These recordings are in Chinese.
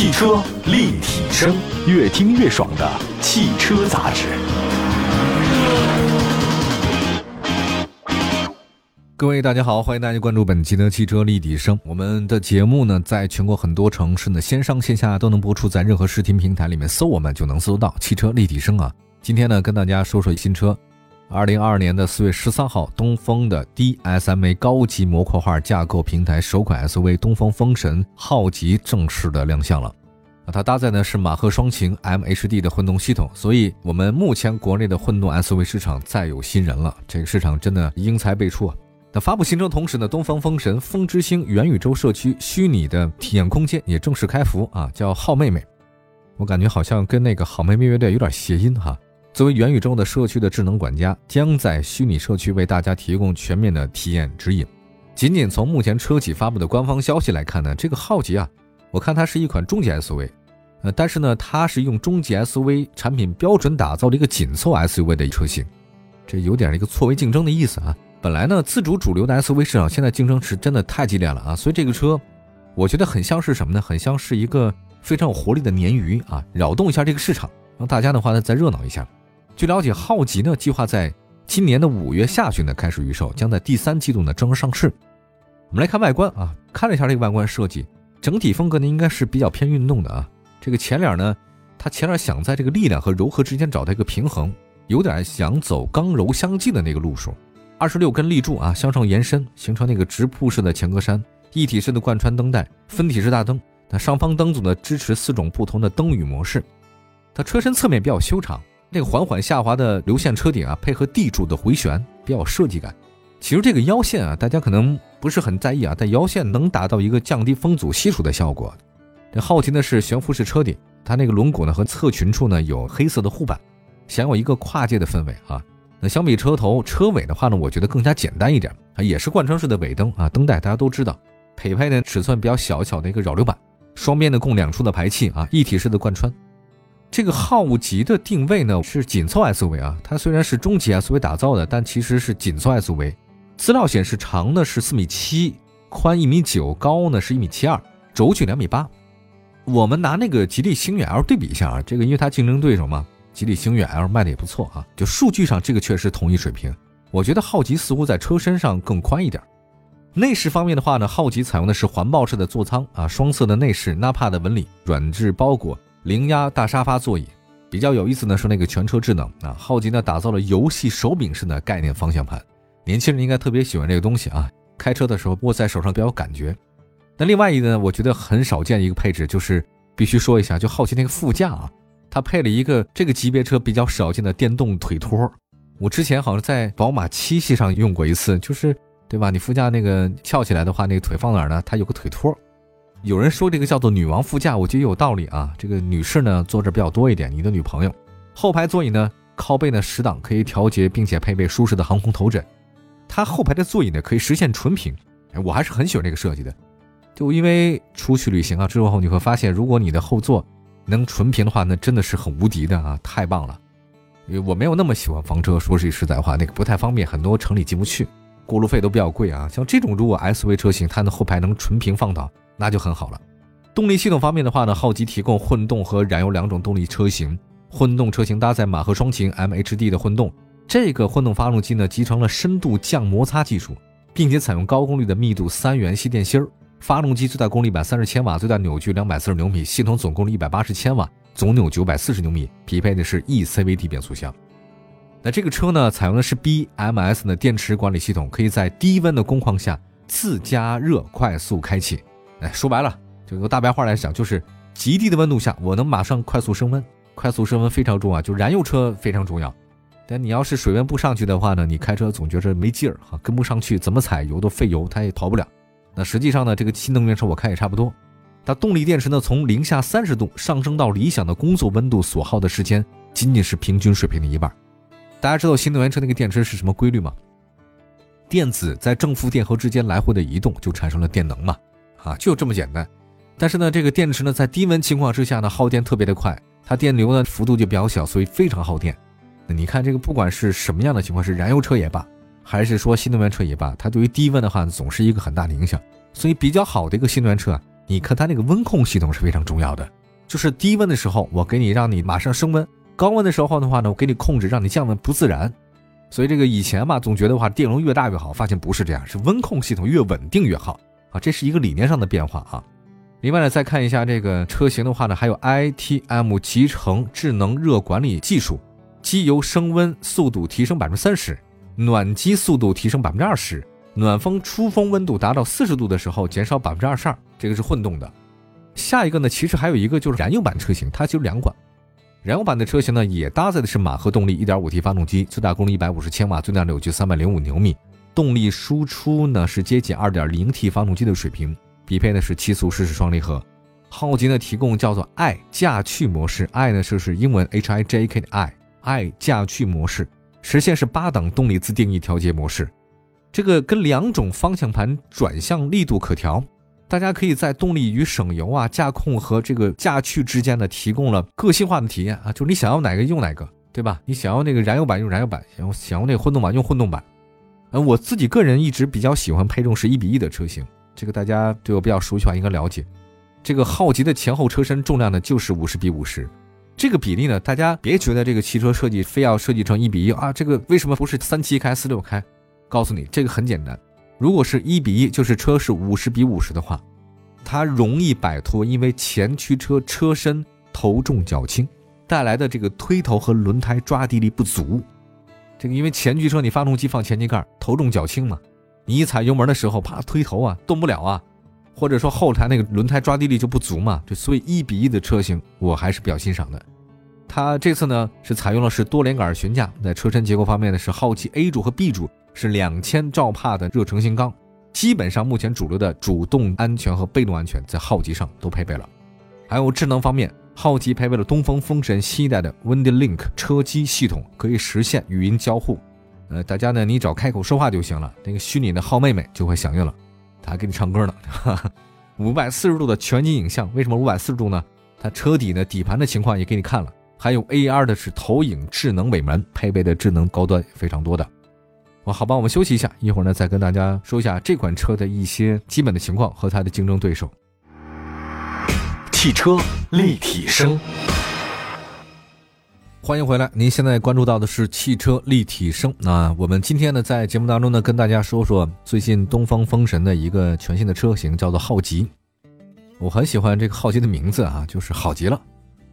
汽车立体声，越听越爽的汽车杂志。各位大家好，欢迎大家关注本期的汽车立体声。我们的节目呢，在全国很多城市呢，线上线下都能播出，在任何视听平台里面搜我们就能搜到汽车立体声啊。今天呢，跟大家说说新车。二零二二年的四月十三号，东风的 DSMA 高级模块化架构平台首款 SUV 东风风神浩极正式的亮相了。它搭载的是马赫双擎 MHD 的混动系统，所以我们目前国内的混动 SUV 市场再有新人了。这个市场真的英才辈出啊！那发布新车同时呢，东方风神风之星元宇宙社区虚拟的体验空间也正式开服啊，叫好妹妹。我感觉好像跟那个好妹妹乐队有点谐音哈。作为元宇宙的社区的智能管家，将在虚拟社区为大家提供全面的体验指引。仅仅从目前车企发布的官方消息来看呢，这个浩极啊，我看它是一款中级 SUV，呃，但是呢，它是用中级 SUV 产品标准打造的一个紧凑 SUV 的车型，这有点一个错位竞争的意思啊。本来呢，自主主流的 SUV 市场现在竞争是真的太激烈了啊，所以这个车，我觉得很像是什么呢？很像是一个非常有活力的鲶鱼啊，扰动一下这个市场，让大家的话呢再热闹一下。据了解，浩吉呢计划在今年的五月下旬呢开始预售，将在第三季度呢正式上市。我们来看外观啊，看了一下这个外观设计，整体风格呢应该是比较偏运动的啊。这个前脸呢，它前脸想在这个力量和柔和之间找到一个平衡，有点想走刚柔相济的那个路数。二十六根立柱啊向上延伸，形成那个直瀑式的前格栅，一体式的贯穿灯带，分体式大灯。那上方灯组呢支持四种不同的灯语模式。它车身侧面比较修长。那个缓缓下滑的流线车顶啊，配合地柱的回旋，比较有设计感。其实这个腰线啊，大家可能不是很在意啊，但腰线能达到一个降低风阻系数的效果。这好奇的是悬浮式车顶，它那个轮毂呢和侧裙处呢有黑色的护板，享有一个跨界的氛围啊。那相比车头车尾的话呢，我觉得更加简单一点啊，也是贯穿式的尾灯啊，灯带大家都知道，配配的尺寸比较小巧的一个扰流板，双边的共两处的排气啊，一体式的贯穿。这个浩极的定位呢是紧凑 SUV 啊，它虽然是中级 SUV 打造的，但其实是紧凑 SUV。资料显示长呢是四米七，宽一米九，高呢是一米七二，轴距两米八。我们拿那个吉利星越 L 对比一下啊，这个因为它竞争对手嘛，吉利星越 L 卖的也不错啊，就数据上这个确实同一水平。我觉得浩吉似乎在车身上更宽一点。内饰方面的话呢，浩吉采用的是环抱式的座舱啊，双色的内饰纳帕的纹理，软质包裹。零压大沙发座椅，比较有意思呢是那个全车智能啊，浩吉呢打造了游戏手柄式的概念方向盘，年轻人应该特别喜欢这个东西啊，开车的时候握在手上比较有感觉。那另外一个呢，我觉得很少见一个配置，就是必须说一下，就好奇那个副驾啊，它配了一个这个级别车比较少见的电动腿托。我之前好像在宝马七系上用过一次，就是对吧？你副驾那个翘起来的话，那个腿放哪儿呢？它有个腿托。有人说这个叫做“女王副驾”，我觉得有道理啊。这个女士呢坐这比较多一点，你的女朋友。后排座椅呢靠背呢十档可以调节，并且配备舒适的航空头枕。它后排的座椅呢可以实现纯平，哎，我还是很喜欢这个设计的。就因为出去旅行啊之后，你会发现，如果你的后座能纯平的话，那真的是很无敌的啊，太棒了。因为我没有那么喜欢房车，说句实在话，那个不太方便，很多城里进不去，过路费都比较贵啊。像这种如果 SUV 车型，它的后排能纯平放倒。那就很好了。动力系统方面的话呢，浩极提供混动和燃油两种动力车型。混动车型搭载马赫双擎 MHD 的混动，这个混动发动机呢集成了深度降摩擦技术，并且采用高功率的密度三元吸电芯儿。发动机最大功率一百三十千瓦，最大扭矩两百四十牛米，系统总功率一百八十千瓦，总扭九百四十牛米，匹配的是 eCVT 变速箱。那这个车呢，采用的是 BMS 的电池管理系统，可以在低温的工况下自加热快速开启。哎，说白了，就用大白话来讲，就是极低的温度下，我能马上快速升温。快速升温非常重要，就燃油车非常重要。但你要是水温不上去的话呢，你开车总觉着没劲儿哈，跟不上去，怎么踩油都费油，它也逃不了。那实际上呢，这个新能源车我开也差不多。它动力电池呢，从零下三十度上升到理想的工作温度所耗的时间，仅仅是平均水平的一半。大家知道新能源车那个电池是什么规律吗？电子在正负电荷之间来回的移动，就产生了电能嘛。啊，就这么简单，但是呢，这个电池呢，在低温情况之下呢，耗电特别的快，它电流呢幅度就比较小，所以非常耗电。那你看这个，不管是什么样的情况，是燃油车也罢，还是说新能源车也罢，它对于低温的话，总是一个很大的影响。所以比较好的一个新能源车啊，你看它那个温控系统是非常重要的，就是低温的时候我给你让你马上升温，高温的时候的话呢，我给你控制让你降温不自然。所以这个以前嘛，总觉得话电容越大越好，发现不是这样，是温控系统越稳定越好啊，这是一个理念上的变化啊。另外呢，再看一下这个车型的话呢，还有 ITM 集成智能热管理技术，机油升温速度提升百分之三十，暖机速度提升百分之二十，暖风出风温度达到四十度的时候减少百分之二十二，这个是混动的。下一个呢，其实还有一个就是燃油版车型，它就两款。燃油版的车型呢，也搭载的是马赫动力 1.5T 发动机，最大功率150千瓦，最大扭矩305牛米，动力输出呢是接近 2.0T 发动机的水平，匹配的是七速湿式双离合。浩吉呢提供叫做 i 驾趣模式，i 呢就是英文 H I J K 的 i，i 驾趣模式实现是八档动力自定义调节模式，这个跟两种方向盘转向力度可调。大家可以在动力与省油啊、驾控和这个驾趣之间呢，提供了个性化的体验啊，就是你想要哪个用哪个，对吧？你想要那个燃油版用燃油版，想要想要那个混动版用混动版。嗯，我自己个人一直比较喜欢配重是一比一的车型，这个大家对我比较熟悉的话应该了解。这个浩吉的前后车身重量呢就是五十比五十，这个比例呢，大家别觉得这个汽车设计非要设计成一比一啊，这个为什么不是三七开四六开？告诉你，这个很简单。如果是一比一，就是车是五十比五十的话，它容易摆脱因为前驱车车身头重脚轻带来的这个推头和轮胎抓地力不足。这个因为前驱车你发动机放前机盖，头重脚轻嘛，你一踩油门的时候，啪推头啊，动不了啊，或者说后台那个轮胎抓地力就不足嘛，就所以一比一的车型我还是比较欣赏的。它这次呢是采用了是多连杆悬架，在车身结构方面呢是浩奇 A 柱和 B 柱。是两千兆帕的热成型钢，基本上目前主流的主动安全和被动安全在浩吉上都配备了。还有智能方面，浩吉配备了东风风神新一代的 WindyLink 车机系统，可以实现语音交互。呃，大家呢，你只要开口说话就行了，那个虚拟的浩妹妹就会响应了，她还给你唱歌呢。五百四十度的全景影像，为什么五百四十度呢？它车底的底盘的情况也给你看了，还有 AR 的是投影智能尾门，配备的智能高端非常多的。我，好吧，我们休息一下，一会儿呢再跟大家说一下这款车的一些基本的情况和它的竞争对手。汽车立体声，欢迎回来。您现在关注到的是汽车立体声。那我们今天呢在节目当中呢跟大家说说最近东方风神的一个全新的车型，叫做浩吉。我很喜欢这个浩吉的名字啊，就是好极了。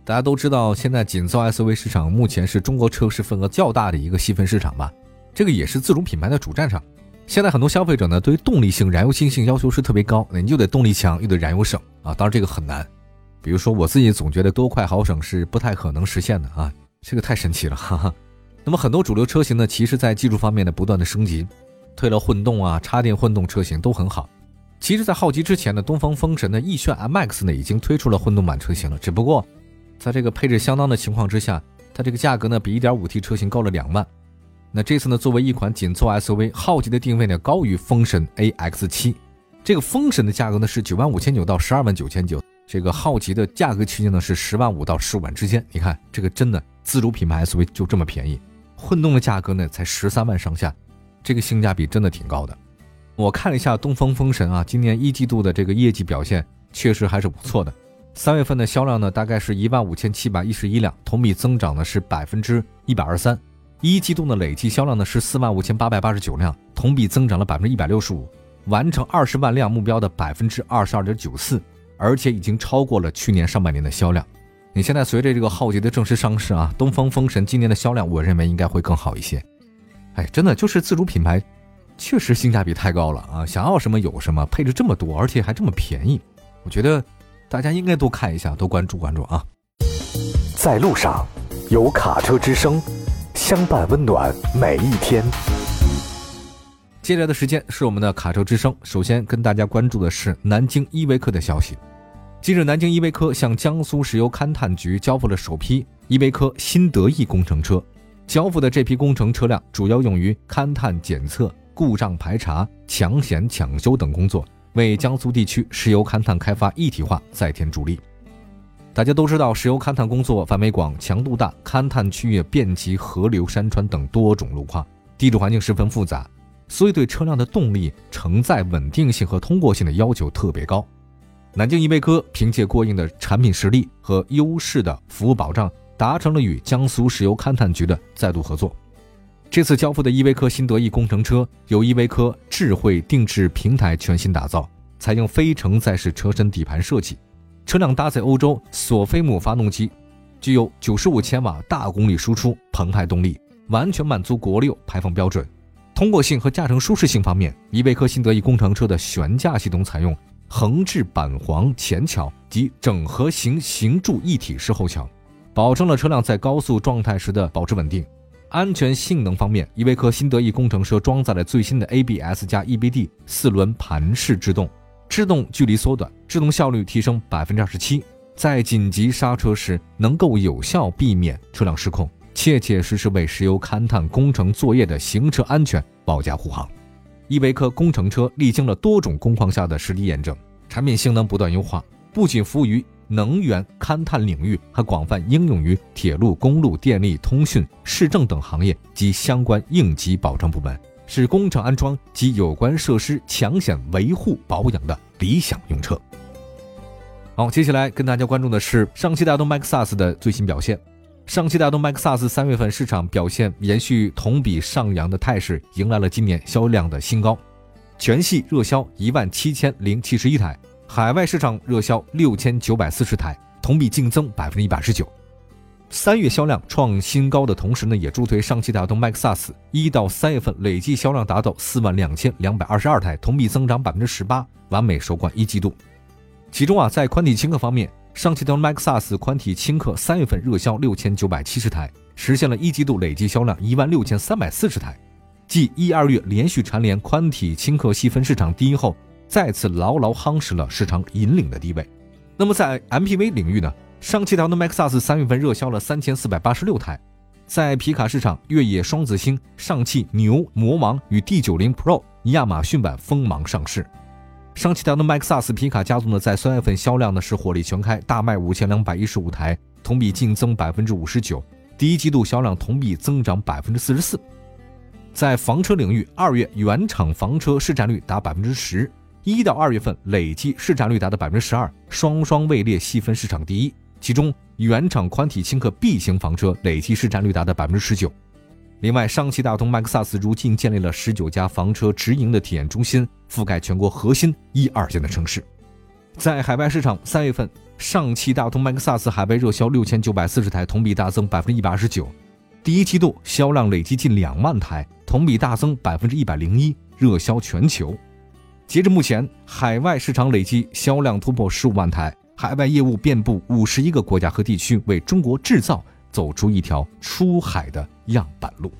大家都知道，现在紧凑 SUV 市场目前是中国车市份额较大的一个细分市场吧。这个也是自主品牌的主战场。现在很多消费者呢，对于动力性、燃油经济性要求是特别高，你就得动力强，又得燃油省啊。当然这个很难。比如说我自己总觉得多快好省是不太可能实现的啊，这个太神奇了。哈哈。那么很多主流车型呢，其实在技术方面呢不断的升级，推了混动啊、插电混动车型都很好。其实，在浩吉之前呢，东风风神的奕炫 MX 呢已经推出了混动版车型了，只不过在这个配置相当的情况之下，它这个价格呢比 1.5T 车型高了两万。那这次呢，作为一款紧凑 SUV，浩吉的定位呢高于风神 AX7，这个风神的价格呢是九万五千九到十二万九千九，这个浩吉的价格区间呢是十万五到十五万之间。你看这个真的自主品牌 SUV 就这么便宜，混动的价格呢才十三万上下，这个性价比真的挺高的。我看了一下东风风神啊，今年一季度的这个业绩表现确实还是不错的，三月份的销量呢大概是一万五千七百一十一辆，同比增长呢是百分之一百二十三。一季度的累计销量呢是四万五千八百八十九辆，同比增长了百分之一百六十五，完成二十万辆目标的百分之二十二点九四，而且已经超过了去年上半年的销量。你现在随着这个浩劫的正式上市啊，东风风神今年的销量，我认为应该会更好一些。哎，真的就是自主品牌，确实性价比太高了啊！想要什么有什么，配置这么多，而且还这么便宜，我觉得大家应该多看一下，多关注关注啊。在路上，有卡车之声。相伴温暖每一天。接下来的时间是我们的卡车之声。首先跟大家关注的是南京依维柯的消息。近日，南京依维柯向江苏石油勘探局交付了首批依维柯新德意工程车。交付的这批工程车辆主要用于勘探检测、故障排查、抢险抢修等工作，为江苏地区石油勘探开发一体化再添助力。大家都知道，石油勘探工作范围广、强度大，勘探区域遍及河流、山川等多种路况，地质环境十分复杂，所以对车辆的动力、承载稳定性和通过性的要求特别高。南京依维柯凭借过硬的产品实力和优势的服务保障，达成了与江苏石油勘探局的再度合作。这次交付的依维柯新得意工程车由依维柯智慧定制平台全新打造，采用非承载式车身底盘设计，车辆搭载欧洲索菲姆发动机，具有九十五千瓦大功率输出澎湃动力，完全满足国六排放标准。通过性和驾乘舒适性方面，依维柯新得意工程车的悬架系统采用。横置板簧前桥及整合型行柱一体式后桥，保证了车辆在高速状态时的保持稳定。安全性能方面，依维柯新得意工程车装载了最新的 ABS 加 EBD 四轮盘式制动，制动距离缩短，制动效率提升百分之二十七，在紧急刹车时能够有效避免车辆失控，切切实实为石油勘探工程作业的行车安全保驾护航。依维柯工程车历经了多种工况下的实地验证，产品性能不断优化，不仅服务于能源勘探领域，还广泛应用于铁路、公路、电力、通讯、市政等行业及相关应急保障部门，是工程安装及有关设施抢险维护保养的理想用车。好，接下来跟大家关注的是上汽大通 MAXUS 的最新表现。上汽大通 MAXUS 三月份市场表现延续同比上扬的态势，迎来了今年销量的新高，全系热销一万七千零七十一台，海外市场热销六千九百四十台，同比净增百分之一百十九。三月销量创新高的同时呢，也助推上汽大通 MAXUS 一到三月份累计销量达到四万两千两百二十二台，同比增长百分之十八，完美收官一季度。其中啊，在宽体轻客方面。上汽通 MAXUS 宽体轻客三月份热销六千九百七十台，实现了一季度累计销量一万六千三百四十台，继一二月连续蝉联宽体轻客细分市场第一后，再次牢牢夯实了市场引领的地位。那么在 MPV 领域呢？上汽大通 MAXUS 三月份热销了三千四百八十六台，在皮卡市场，越野双子星上汽牛魔王与 D90 Pro 亚马逊版锋芒上市。上汽大通 MAXUS 皮卡家族呢，在三月份销量呢是火力全开，大卖五千两百一十五台，同比净增百分之五十九。第一季度销量同比增长百分之四十四。在房车领域，二月原厂房车市占率达百分之十，一到二月份累计市占率达到百分之十二，双双位列细分市场第一。其中，原厂宽体轻客 B 型房车累计市占率达到百分之十九。另外，上汽大通 MAXUS 如今建立了十九家房车直营的体验中心，覆盖全国核心一二线的城市。在海外市场，三月份上汽大通 MAXUS 海外热销六千九百四十台，同比大增百分之一百二十九。第一季度销量累计近两万台，同比大增百分之一百零一，热销全球。截至目前，海外市场累计销量突破十五万台，海外业务遍布五十一个国家和地区，为中国制造。走出一条出海的样板路。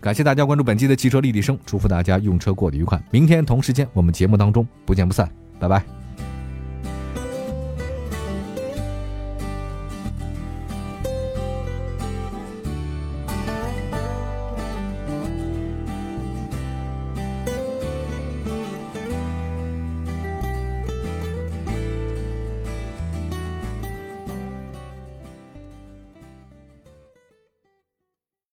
感谢大家关注本期的汽车立体声，祝福大家用车过得愉快。明天同时间，我们节目当中不见不散，拜拜。